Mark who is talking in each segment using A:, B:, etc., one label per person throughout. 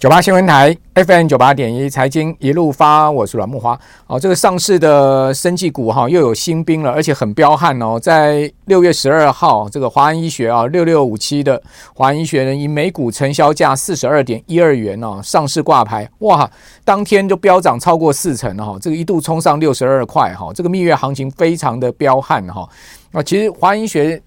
A: 九八新闻台 FM 九八点一财经一路发，我是阮木花。哦，这个上市的生技股哈又有新兵了，而且很彪悍哦。在六月十二号，这个华安医学啊六六五七的华安医学呢，以每股成交价四十二点一二元哦上市挂牌，哇，当天就飙涨超过四成哈，这个一度冲上六十二块哈，这个蜜月行情非常的彪悍哈。啊，其实华安医学。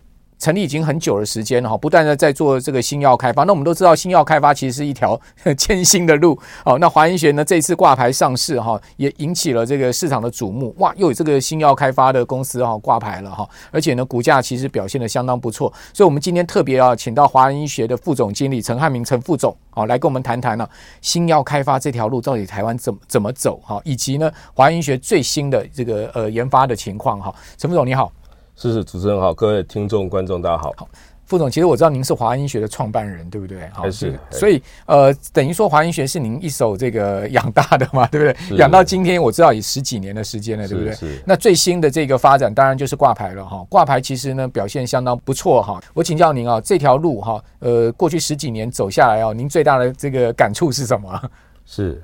A: 成立已经很久的时间了哈，不断的在做这个新药开发。那我们都知道，新药开发其实是一条 艰辛的路。哦，那华医学呢，这次挂牌上市哈，也引起了这个市场的瞩目。哇，又有这个新药开发的公司哈挂牌了哈，而且呢，股价其实表现的相当不错。所以，我们今天特别要请到华安医学的副总经理陈汉明陈副总，好，来跟我们谈谈呢，新药开发这条路到底台湾怎么怎么走哈，以及呢，华安医学最新的这个呃研发的情况哈。陈副总你好。
B: 是是，主持人好，各位听众观众大家好。
A: 好，副总，其实我知道您是华安医学的创办人，对不对？
B: 还是，
A: 所以呃，等于说华安医学是您一手这个养大的嘛，对不对？养到今天，我知道也十几年的时间了，对不对？是。那最新的这个发展，当然就是挂牌了哈。挂牌其实呢，表现相当不错哈。我请教您啊，这条路哈，呃，过去十几年走下来啊，您最大的这个感触是什么？
B: 是。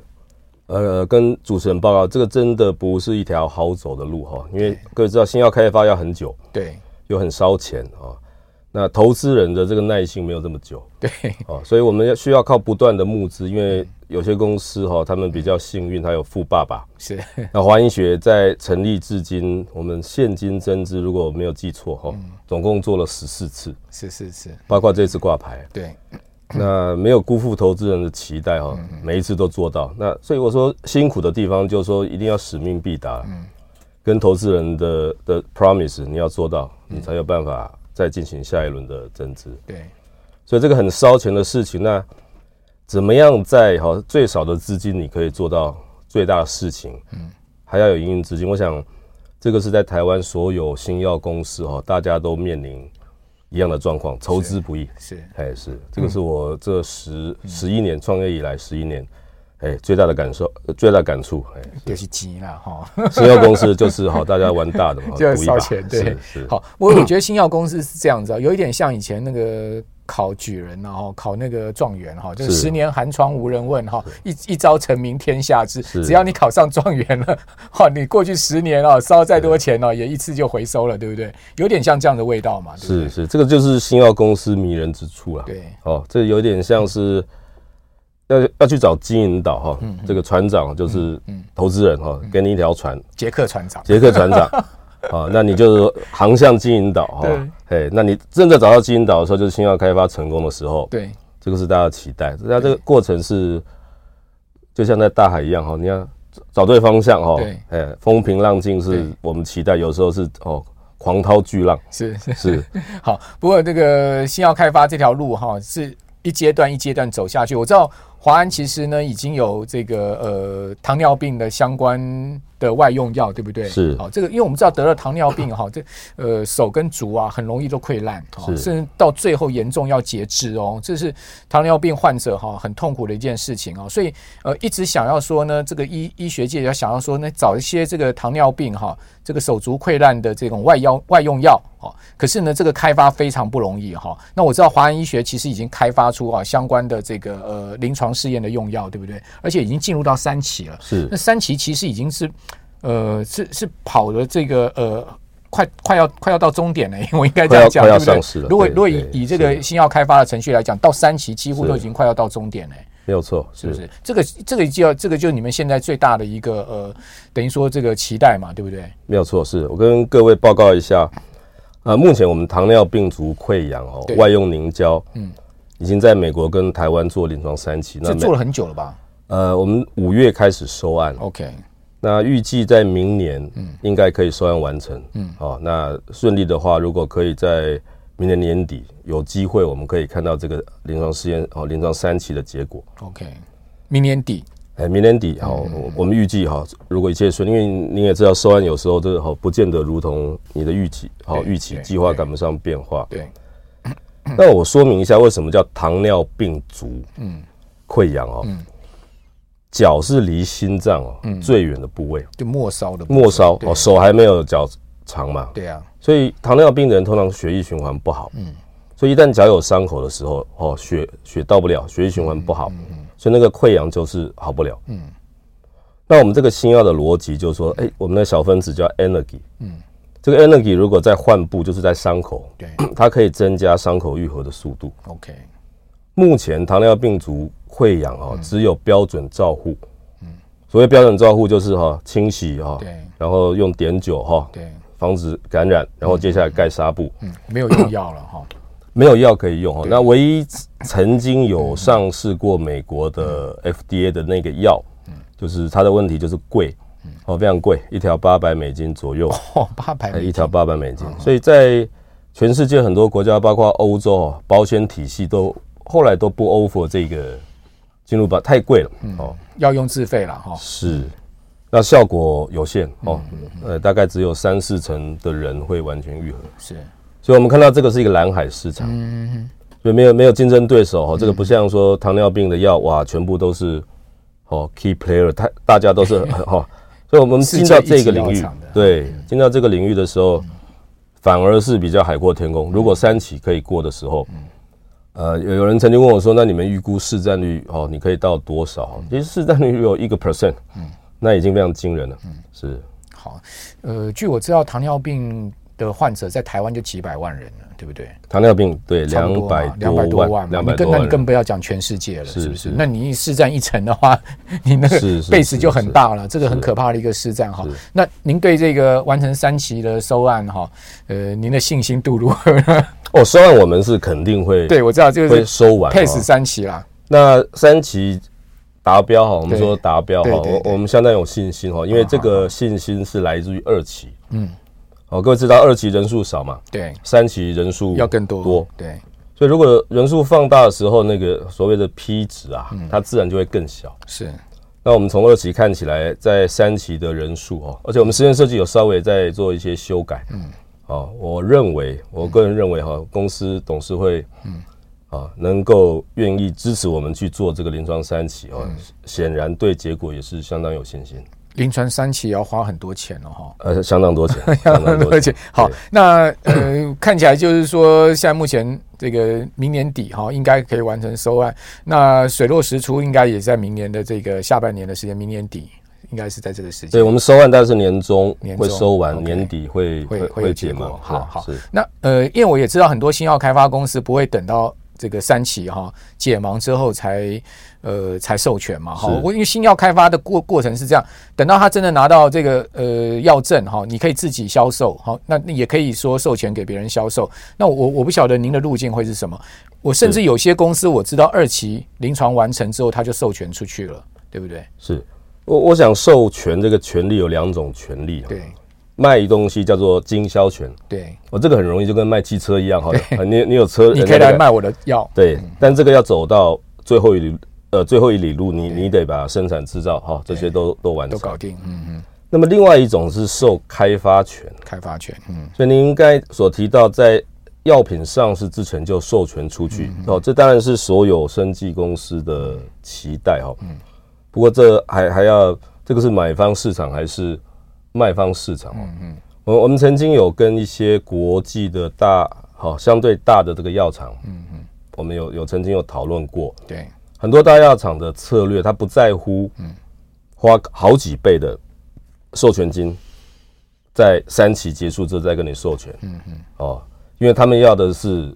B: 呃，跟主持人报告，这个真的不是一条好走的路哈，因为各位知道，新药开发要很久，
A: 对，
B: 又很烧钱啊。那投资人的这个耐性没有这么久，
A: 对，
B: 哦，所以我们要需要靠不断的募资，因为有些公司哈，他们比较幸运，他有富爸爸。
A: 是。
B: 那华英学在成立至今，我们现金增资，如果我没有记错哈，总共做了十四次，
A: 是是是，
B: 包括这次挂牌，
A: 对。
B: 那没有辜负投资人的期待哈，每一次都做到。那所以我说辛苦的地方就是说一定要使命必达，跟投资人的的 promise 你要做到，你才有办法再进行下一轮的增资。
A: 对，
B: 所以这个很烧钱的事情，那怎么样在哈最少的资金你可以做到最大的事情？嗯，还要有营运资金。我想这个是在台湾所有新药公司哈，大家都面临。一样的状况，筹资不易，
A: 是，
B: 哎，是，这个是我这十十一年创业以来十一年，哎，最大的感受，最大的感触，哎，
A: 就是钱啦，哈，
B: 新药公司就是好，大家玩大的嘛，
A: 就烧钱，对，是，好，我我觉得新药公司是这样子啊，有一点像以前那个。考举人，然后考那个状元哈，就是十年寒窗无人问哈，一一朝成名天下知。只要你考上状元了，哈，你过去十年啊烧再多钱哦，也一次就回收了，对不对？有点像这样的味道嘛。
B: 是是，这个就是新奥公司迷人之处啊。
A: 对，
B: 哦，这有点像是要要去找金银岛哈，这个船长就是投资人哈，给你一条船，
A: 杰克船长，
B: 杰克船长。啊，那你就是航向金银岛哈，哎、哦，那你真的找到金银岛的时候，就是新药开发成功的时候，
A: 对，这
B: 个是大家期待。那这个过程是就像在大海一样哈，你要找对方向哈，对，哎，风平浪静是我们期待，有时候是哦，狂涛巨浪，
A: 是是是。好，不过这个新药开发这条路哈，是一阶段一阶段走下去。我知道华安其实呢已经有这个呃糖尿病的相关。的外用药对不对？
B: 是，
A: 好，这个因为我们知道得了糖尿病哈，这呃手跟足啊很容易都溃烂，甚至到最后严重要截肢哦，这是糖尿病患者哈很痛苦的一件事情哦，所以呃一直想要说呢，这个医医学界要想要说呢，找一些这个糖尿病哈这个手足溃烂的这种外药外用药啊，可是呢这个开发非常不容易哈。那我知道华安医学其实已经开发出啊相关的这个呃临床试验的用药，对不对？而且已经进入到三期了。
B: 是，
A: 那三期其实已经是。呃，是是跑的这个呃，快快要快要到终点了，我应该这样讲，对不对？如果如果以以这个新药开发的程序来讲，到三期几乎都已经快要到终点了，
B: 没有错，
A: 是不是？这个这个就要这个就是你们现在最大的一个呃，等于说这个期待嘛，对不对？
B: 没有错，是我跟各位报告一下，啊、呃，目前我们糖尿病足溃疡哦，外用凝胶，嗯，已经在美国跟台湾做临床三期，那
A: 做了很久了吧？
B: 呃，我们五月开始收案
A: ，OK。
B: 那预计在明年，嗯，应该可以收案完成，嗯，哦，那顺利的话，如果可以在明年年底有机会，我们可以看到这个临床试验哦，临床三期的结果。
A: OK，明年底，
B: 哎，明年底，好，我们预计哈，如果一切顺利，因为你也知道，收案有时候这个好不见得如同你的预期，好预期计划赶不上变化。
A: 对，
B: 那我说明一下，为什么叫糖尿病足，嗯，溃疡哦。脚是离心脏哦最远的部位，
A: 就末梢的
B: 末梢哦，手还没有脚长嘛。
A: 对啊，
B: 所以糖尿病的人通常血液循环不好，嗯，所以一旦脚有伤口的时候，哦，血血到不了，血液循环不好，所以那个溃疡就是好不了。嗯，那我们这个新药的逻辑就是说，哎、欸，我们的小分子叫 energy，嗯，这个 energy 如果在患部，就是在伤口，对，它可以增加伤口愈合的速度。OK，目前糖尿病足溃疡啊，只有标准照护。所谓标准照护就是哈清洗哈，对，然后用碘酒哈，对，防止感染，然后接下来盖纱布，
A: 嗯，没有用药了哈，
B: 没有药可以用哈。那唯一曾经有上市过美国的 FDA 的那个药，嗯，就是它的问题就是贵，哦，非常贵，一条八百美金左右，
A: 哦，八百，
B: 一条八百美金，所以在全世界很多国家，包括欧洲，保险体系都后来都不 offer 这个。进入吧，太贵了，哦，
A: 要用自费了哈。
B: 是，那效果有限哦，呃，大概只有三四成的人会完全愈合。是，所以我们看到这个是一个蓝海市场，嗯，所以没有没有竞争对手哈，这个不像说糖尿病的药哇，全部都是哦 key player，太大家都是哈，所以我们进到这个领域，对，进到这个领域的时候，反而是比较海阔天空。如果三起可以过的时候。呃，有有人曾经问我说：“那你们预估市占率哦，你可以到多少？”其实市占率有一个 percent，嗯，那已经非常惊人了。嗯，是。
A: 好，呃，据我知道，糖尿病的患者在台湾就几百万人了，对不对？
B: 糖尿病对两百
A: 两百多万，两百多万，那你更不要讲全世界了，是不是？那你市占一成的话，你那个 base 就很大了，这个很可怕的一个市占哈。那您对这个完成三期的收案哈，呃，您的信心度如何呢？
B: 哦，收案我们是肯定会，
A: 对我知道就是
B: 会收完
A: ，pace 三期啦。
B: 那三期达标哈，我们说达标哈，我我们相当有信心哈，因为这个信心是来自于二期。嗯，哦，各位知道二期人数少嘛？对，三期人数
A: 要更多。多对，
B: 所以如果人数放大的时候，那个所谓的 P 值啊，它自然就会更小。是，那我们从二期看起来，在三期的人数哦，而且我们实验设计有稍微在做一些修改。嗯。哦，我认为，我个人认为哈，公司董事会，嗯，啊，能够愿意支持我们去做这个临床三期哦，显然对结果也是相当有信心。
A: 临床三期也要花很多钱哦，哈，
B: 呃，相当多钱，
A: 相当多钱。好，那呃，看起来就是说，现在目前这个明年底哈，应该可以完成收案。那水落石出，应该也在明年的这个下半年的时间，明年底。应该是在这个时间，
B: 对，我们收案，但是年终会收完，年底会会会结嘛？
A: 好好，那呃，因为我也知道很多新药开发公司不会等到这个三期哈解盲之后才呃才授权嘛哈。我因为新药开发的过过程是这样，等到他真的拿到这个呃药证哈，你可以自己销售好，那也可以说授权给别人销售。那我我不晓得您的路径会是什么？我甚至有些公司我知道二期临床完成之后他就授权出去了，对不对？
B: 是。我我想授权这个权利有两种权利，对，卖东西叫做经销权，对，我这个很容易就跟卖汽车一样哈，你你有车，
A: 你可以来卖我的药，
B: 对，但这个要走到最后一里呃最后一里路，你你得把生产制造哈这些都都完成。
A: 都搞定，嗯嗯。
B: 那么另外一种是受开发权，
A: 开发权，嗯，
B: 所以您应该所提到在药品上市之前就授权出去哦，这当然是所有生技公司的期待哈，嗯。不过这还还要，这个是买方市场还是卖方市场？嗯嗯，我我们曾经有跟一些国际的大好相对大的这个药厂，嗯嗯，我们有有曾经有讨论过。对，很多大药厂的策略，他不在乎，嗯，花好几倍的授权金，在三期结束之后再跟你授权。嗯嗯，哦，因为他们要的是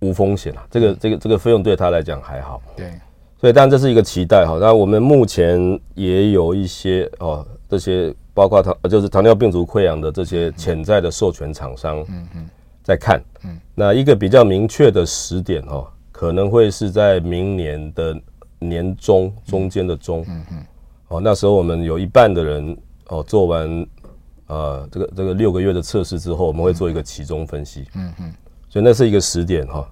B: 无风险啊，这个这个这个费用对他来讲还好。对。对，但这是一个期待哈。那我们目前也有一些哦，这些包括糖，就是糖尿病足溃疡的这些潜在的授权厂商，嗯嗯，在看，嗯，那一个比较明确的时点哦，可能会是在明年的年中中间的中，嗯嗯，哦，那时候我们有一半的人哦做完呃这个这个六个月的测试之后，我们会做一个其中分析，嗯嗯，所以那是一个时点哈。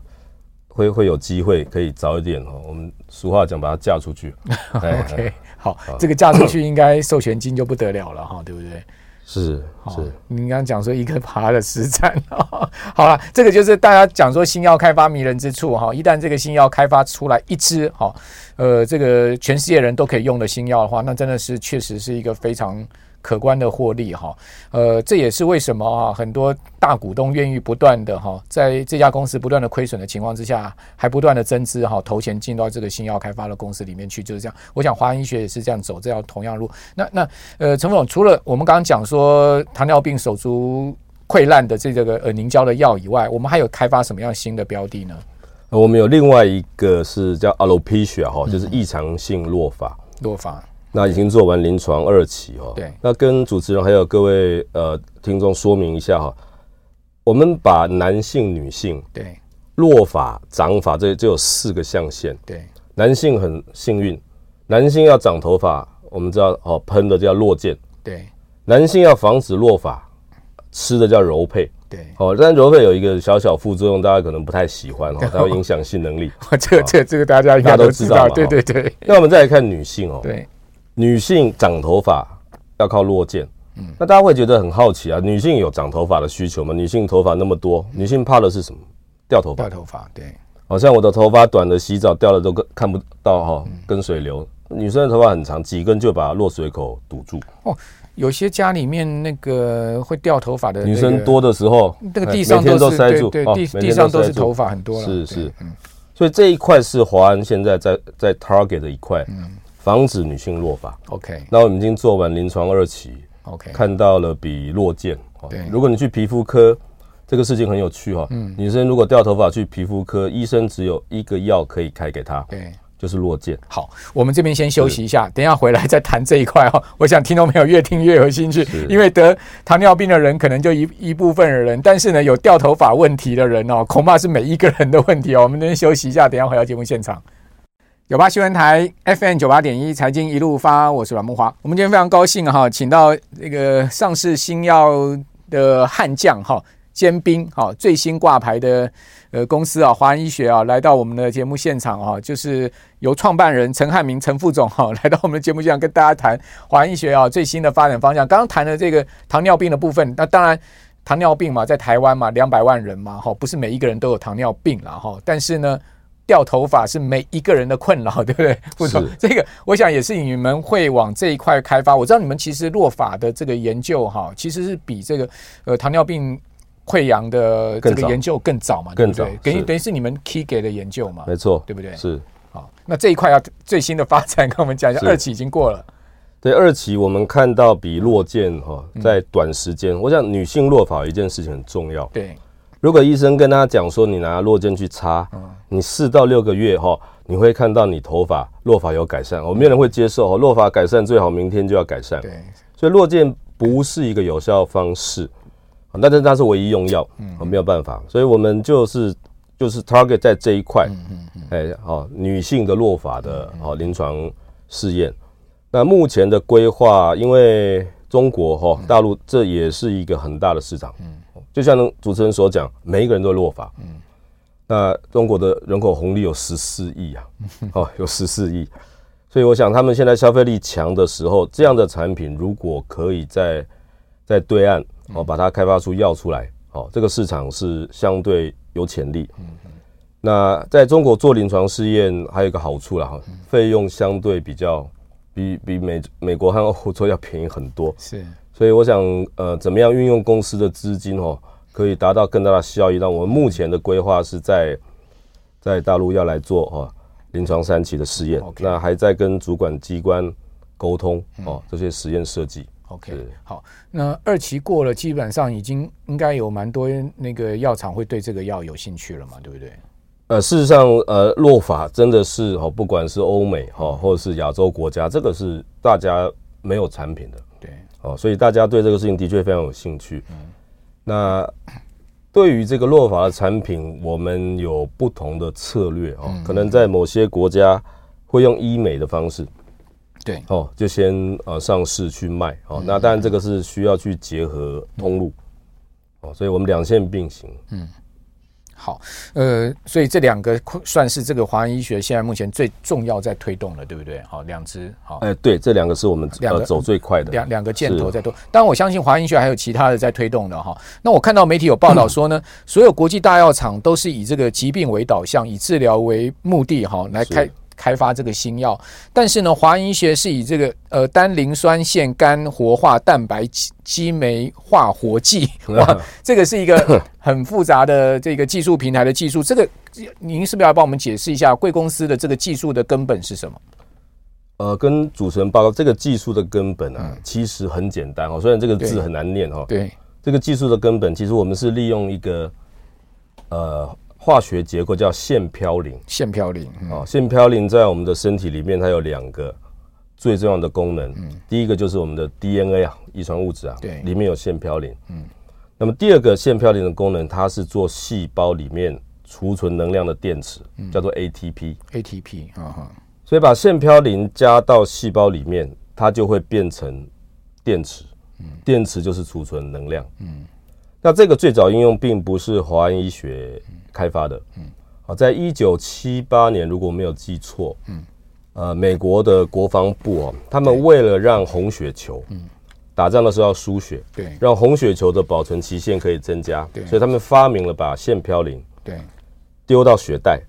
B: 会会有机会可以早一点哦，我们俗话讲把它嫁出去。
A: OK，好，好这个嫁出去应该授权金就不得了了哈，对不对？
B: 是是，
A: 您刚刚讲说一个爬的实战，好了，这个就是大家讲说新药开发迷人之处哈。一旦这个新药开发出来一支哈，呃，这个全世界人都可以用的新药的话，那真的是确实是一个非常可观的获利哈。呃，这也是为什么啊，很多大股东愿意不断的哈，在这家公司不断的亏损的情况之下，还不断的增资哈，投钱进到这个新药开发的公司里面去，就是这样。我想华安医学也是这样走这条同样路。那那呃，陈副总，除了我们刚刚讲说糖尿病手足溃烂的这个呃凝胶的药以外，我们还有开发什么样新的标的呢？
B: 我们有另外一个是叫 Alopecia 哈，就是异常性落发。
A: 落发，
B: 那已经做完临床二期哦。
A: 对。
B: 那跟主持人还有各位呃听众说明一下哈，我们把男性、女性
A: 对
B: 落发、长发这这有四个象限。
A: 对。
B: 男性很幸运，男性要长头发，我们知道哦，喷的叫落箭。
A: 对。
B: 男性要防止落发，吃的叫柔配。
A: 对，
B: 哦，但柔配有一个小小副作用，大家可能不太喜欢哦，它会影响性能力。
A: 这个、这个、这个大家应该都知道，对对对。
B: 那我们再来看女性哦，
A: 对，
B: 女性长头发要靠落箭。嗯，那大家会觉得很好奇啊，女性有长头发的需求吗？女性头发那么多，女性怕的是什么？掉头发。
A: 掉头发，对。
B: 好像我的头发短的，洗澡掉了都看不到哈，跟水流。女生的头发很长，几根就把落水口堵住。哦。
A: 有些家里面那个会掉头发的
B: 女生多的时候，
A: 那个地上都塞住，对地地上都是头发很多了。
B: 是是，嗯，所以这一块是华安现在在在 target 的一块，防止女性落发。OK，那我们已经做完临床二期，OK，看到了比落健。对，如果你去皮肤科，这个事情很有趣哈。嗯，女生如果掉头发去皮肤科，医生只有一个药可以开给她。对。就是落健。好，
A: 我们这边先休息一下，等一下回来再谈这一块哈。我想听众朋友越听越有兴趣，因为得糖尿病的人可能就一一部分的人，但是呢，有掉头发问题的人哦，恐怕是每一个人的问题哦。我们这边休息一下，等一下回到节目现场。九八新闻台 FM 九八点一财经一路发，我是阮慕驊。我们今天非常高兴哈，请到这个上市新药的悍将哈。尖兵，哈，最新挂牌的呃公司啊，华安医学啊，来到我们的节目现场啊，就是由创办人陈汉明陈副总哈，来到我们的节目现场跟大家谈华安医学啊最新的发展方向。刚刚谈的这个糖尿病的部分，那当然糖尿病嘛，在台湾嘛，两百万人嘛，哈，不是每一个人都有糖尿病了哈，但是呢，掉头发是每一个人的困扰，对不对？副总，这个我想也是你们会往这一块开发。我知道你们其实落发的这个研究哈，其实是比这个呃糖尿病。溃疡的这个研究更早嘛？
B: 更早，
A: 等于等于是你们 key 给的研究嘛？
B: 没错，
A: 对不对？
B: 是。
A: 好，那这一块要最新的发展，跟我们讲一下。二期已经过了。
B: 对，二期我们看到比落健哈，在短时间，我想女性落发一件事情很重要。
A: 对。
B: 如果医生跟他讲说，你拿落健去擦，你四到六个月哈，你会看到你头发落发有改善。我没有人会接受哦，落发改善最好明天就要改善。对。所以落健不是一个有效方式。那这那是唯一用药，嗯，没有办法，所以我们就是就是 target 在这一块，哎，好，女性的落发的哦临床试验。那目前的规划，因为中国哈大陆这也是一个很大的市场，嗯，就像主持人所讲，每一个人都会落法，嗯，那中国的人口红利有十四亿啊，哦，有十四亿，所以我想他们现在消费力强的时候，这样的产品如果可以在在对岸。哦，把它开发出药出来，哦，这个市场是相对有潜力。嗯嗯。那在中国做临床试验还有一个好处啦，哈，费用相对比较比比美美国和欧洲要便宜很多。是。所以我想，呃，怎么样运用公司的资金哦，可以达到更大的效益？那我们目前的规划是在在大陆要来做哦临床三期的试验，那还在跟主管机关沟通哦这些实验设计。
A: OK，好，那二期过了，基本上已经应该有蛮多那个药厂会对这个药有兴趣了嘛，对不对？
B: 呃，事实上，呃，落法真的是哦，不管是欧美哈，或者是亚洲国家，这个是大家没有产品的，对，哦，所以大家对这个事情的确非常有兴趣。嗯，那对于这个落法的产品，我们有不同的策略哦，可能在某些国家会用医美的方式。
A: 对
B: 哦，就先呃上市去卖哦，嗯、那当然这个是需要去结合通路、嗯、哦，所以我们两线并行。嗯，
A: 好，呃，所以这两个算是这个华人医学现在目前最重要在推动的，对不对？好，两支好，
B: 哎，对，这两个是我们两个、呃、走最快的
A: 两两个箭头在动。当然，我相信华人医学还有其他的在推动的哈。那我看到媒体有报道说呢，嗯、所有国际大药厂都是以这个疾病为导向，以治疗为目的哈，来开。开发这个新药。但是呢，华银医学是以这个呃单磷酸腺苷活化蛋白激酶化活剂，哇，这个是一个很复杂的这个技术平台的技术。这个您是不是要帮我们解释一下贵公司的这个技术的根本是什么？
B: 呃，跟主持人报告，这个技术的根本啊，嗯、其实很简单哦。虽然这个字很难念哦。
A: 对，
B: 这个技术的根本，其实我们是利用一个呃化学结构叫腺嘌呤。
A: 腺嘌呤
B: 啊，腺嘌呤在我们的身体里面，它有两个最重要的功能。嗯，第一个就是我们的 DNA 啊，遗传物质啊，
A: 对，
B: 里面有腺嘌呤。嗯，那么第二个腺嘌呤的功能，它是做细胞里面储存能量的电池，嗯、叫做 ATP。
A: ATP 啊哈。
B: 所以把腺嘌呤加到细胞里面，它就会变成电池。嗯，电池就是储存能量。嗯，那这个最早应用并不是华安医学开发的。嗯，好，在一九七八年，如果没有记错，嗯，呃，美国的国防部哦，他们为了让红血球，嗯，打仗的时候要输血，对，让红血球的保存期限可以增加，对，所以他们发明了把腺嘌呤，对，丢到血袋。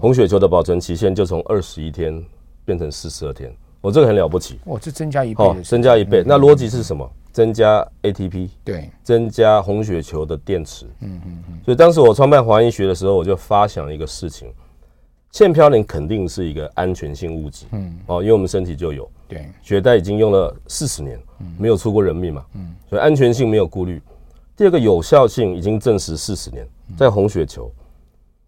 B: 红血球的保存期限就从二十一天变成四十二天，我、哦、这个很了不起，
A: 哇，这增加一倍，哦，
B: 增加一倍。嗯、那逻辑是什么？增加 ATP，
A: 对，
B: 增加红血球的电池。嗯嗯嗯。所以当时我创办华安医学的时候，我就发想一个事情：腺嘌呤肯定是一个安全性物质，嗯，哦，因为我们身体就有，对，血袋已经用了四十年，没有出过人命嘛，嗯，所以安全性没有顾虑。第二个有效性已经证实四十年，在红血球。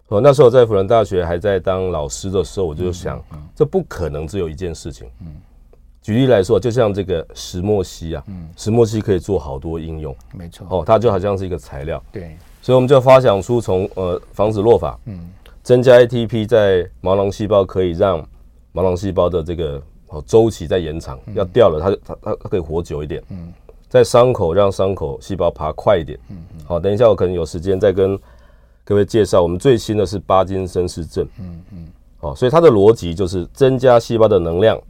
B: 哦，那时候在辅仁大学还在当老师的时候，我就想，这不可能只有一件事情。嗯，举例来说，就像这个石墨烯啊，嗯，石墨烯可以做好多应用，没错。哦，它就好像是一个材料。对，所以我们就发想出从呃防止落发，嗯，增加 ATP 在毛囊细胞，可以让毛囊细胞的这个哦周期再延长，要掉了它它它它可以活久一点。嗯，在伤口让伤口细胞爬快一点。嗯嗯。好，等一下我可能有时间再跟。各位介绍，我们最新的是巴金森氏症。嗯嗯，好，所以它的逻辑就是增加细胞的能量。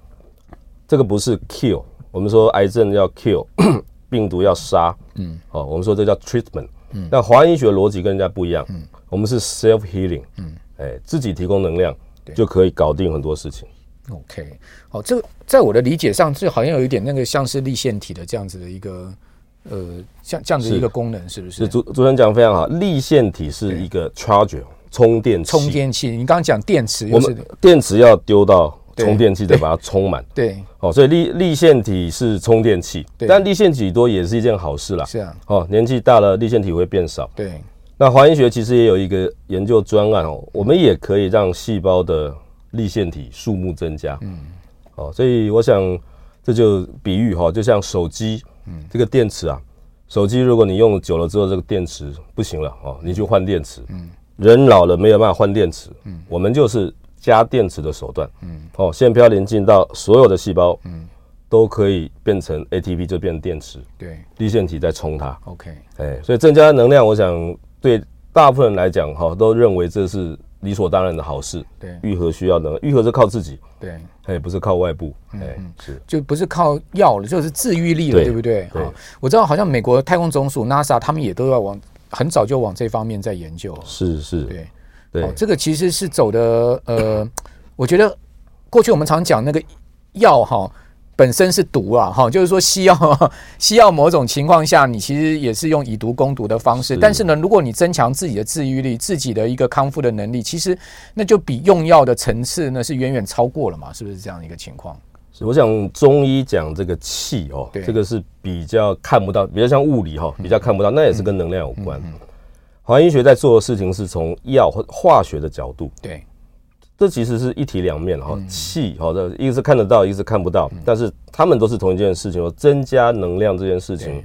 B: 这个不是 kill，我们说癌症要 kill，病毒要杀。嗯，哦，我们说这叫 treatment。嗯，那华安医学的逻辑跟人家不一样。嗯，我们是 self healing。嗯，哎，自己提供能量就可以搞定很多事情。
A: OK，好，这个在我的理解上，就好像有一点那个像是立腺体的这样子的一个。呃，像这样子一个功能是，是不是？是
B: 主主持人讲非常好，立腺体是一个 charger 充电器。
A: 充电器，你刚刚讲电池，
B: 我们电池要丢到充电器再把它充满。
A: 对，
B: 哦，所以粒粒线体是充电器，但粒线体多也是一件好事啦。是啊，哦，年纪大了，粒线体会变少。对，那华医学其实也有一个研究专案哦，我们也可以让细胞的粒线体数目增加。嗯，哦，所以我想这就比喻哈，就像手机。嗯，这个电池啊，手机如果你用久了之后，这个电池不行了哦，你就换电池。嗯，人老了没有办法换电池。嗯，我们就是加电池的手段。嗯，哦，腺嘌呤进到所有的细胞，嗯，都可以变成 ATP，就变成电池。对，粒线体在充它。OK，哎，所以增加能量，我想对大部分人来讲，哈，都认为这是。理所当然的好事，对，愈合需要能愈合是靠自己，对，哎，不是靠外部，哎，是。就不是靠药了，就是治愈力了，对不对？对，我知道好像美国太空总署 NASA 他们也都要往很早就往这方面在研究，是是，对对，这个其实是走的，呃，我觉得过去我们常讲那个药哈。本身是毒啊，哈，就是说西药，西药某种情况下，你其实也是用以毒攻毒的方式。但是呢，如果你增强自己的治愈力，自己的一个康复的能力，其实那就比用药的层次呢是远远超过了嘛，是不是这样一个情况？是，我想中医讲这个气哦，这个是比较看不到，比较像物理哈，比较看不到，那也是跟能量有关。华医学在做的事情是从药或化学的角度，对。这其实是一体两面哈，气好的，一个是看得到，一个是看不到，但是他们都是同一件事情。增加能量这件事情，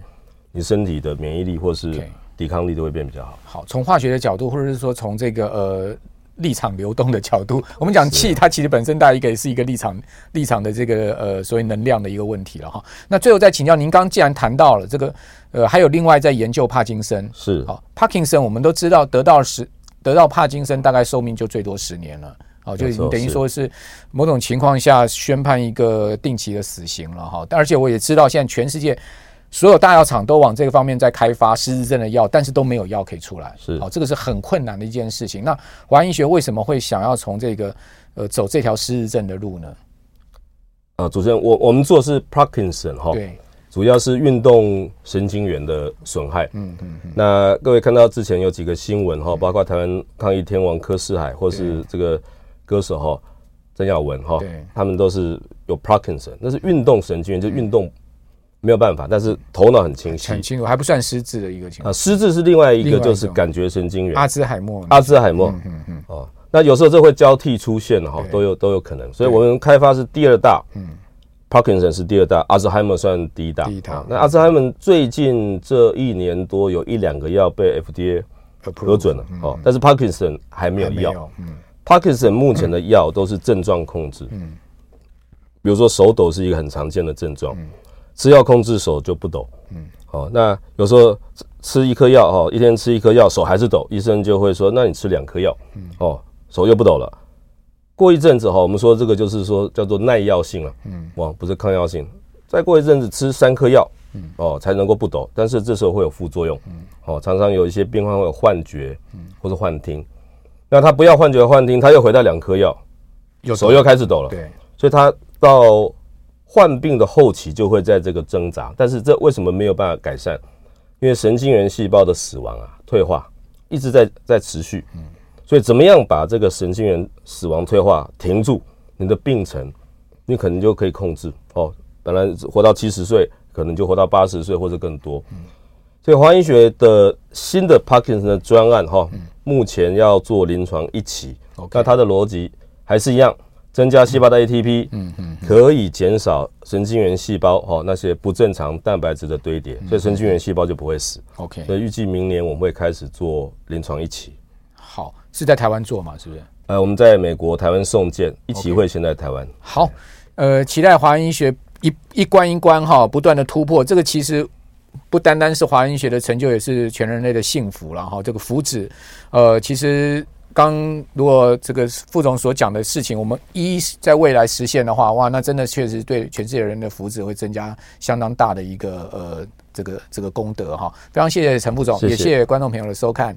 B: 你身体的免疫力或是抵抗力都会变比较好。好，从化学的角度，或者是说从这个呃立场流动的角度，我们讲气，它其实本身带一个是一个立场立场的这个呃所谓能量的一个问题了哈。那最后再请教您，刚既然谈到了这个呃，还有另外在研究帕金森是好，帕金森我们都知道得到十得到帕金森大概寿命就最多十年了。好，就等于说是某种情况下宣判一个定期的死刑了哈。但而且我也知道，现在全世界所有大药厂都往这个方面在开发失智症的药，但是都没有药可以出来。是，好，这个是很困难的一件事情。那华安医学为什么会想要从这个
A: 呃走这条失智症的路呢？
B: 啊，主持人，我我们做的是 Parkinson 哈，对，主要是运动神经元的损害。嗯嗯嗯。那各位看到之前有几个新闻哈，包括台湾抗议天王柯世海，或是这个歌手哈曾耀文哈，他们都是有 Parkinson，那是运动神经元，就运动没有办法，但是头脑很清晰，
A: 很清楚，还不算失智的一个情况。啊，
B: 失智是另外一个，就是感觉神经元，
A: 阿兹海默，
B: 阿兹海默。嗯嗯嗯。哦。那有时候这会交替出现哈，都有都有可能，所以我们开发是第二大，嗯，Parkinson 是第二大，阿兹海默算第一大。第一大。那阿兹海默最近这一年多有一两个药被 FDA 核准了，哦，但是 Parkinson 还没有药。嗯，Parkinson 目前的药都是症状控制，嗯，比如说手抖是一个很常见的症状，吃药控制手就不抖，嗯，哦，那有时候吃一颗药哈，一天吃一颗药手还是抖，医生就会说，那你吃两颗药，嗯。哦。手又不抖了，过一阵子哈，我们说这个就是说叫做耐药性了，嗯，哇，不是抗药性。再过一阵子吃三颗药，嗯，哦，才能够不抖，但是这时候会有副作用，嗯，哦，常常有一些病患会有幻觉，嗯，或者幻听。那他不要幻觉幻听，他又回到两颗药，手又开始抖了，对，所以他到患病的后期就会在这个挣扎。但是这为什么没有办法改善？因为神经元细胞的死亡啊，退化一直在在持续，嗯。所以怎么样把这个神经元死亡退化停住？你的病程，你可能就可以控制哦。本来活到七十岁，可能就活到八十岁或者更多。所以华医学的新的 Parkinson 的专案哈，目前要做临床一期。那它的逻辑还是一样，增加细胞的 ATP，嗯嗯，可以减少神经元细胞哈那些不正常蛋白质的堆叠，所以神经元细胞就不会死。OK，所以预计明年我们会开始做临床一期。
A: 好。是在台湾做嘛？是不是？
B: 呃，我们在美国、台湾送件一起会，先在台湾。
A: 好，呃，期待华人医学一一关一关哈，不断的突破。这个其实不单单是华人医学的成就，也是全人类的幸福了哈。这个福祉，呃，其实刚如果这个副总所讲的事情，我们一在未来实现的话，哇，那真的确实对全世界人的福祉会增加相当大的一个呃这个这个功德哈。非常谢谢陈副总，也谢谢观众朋友的收看。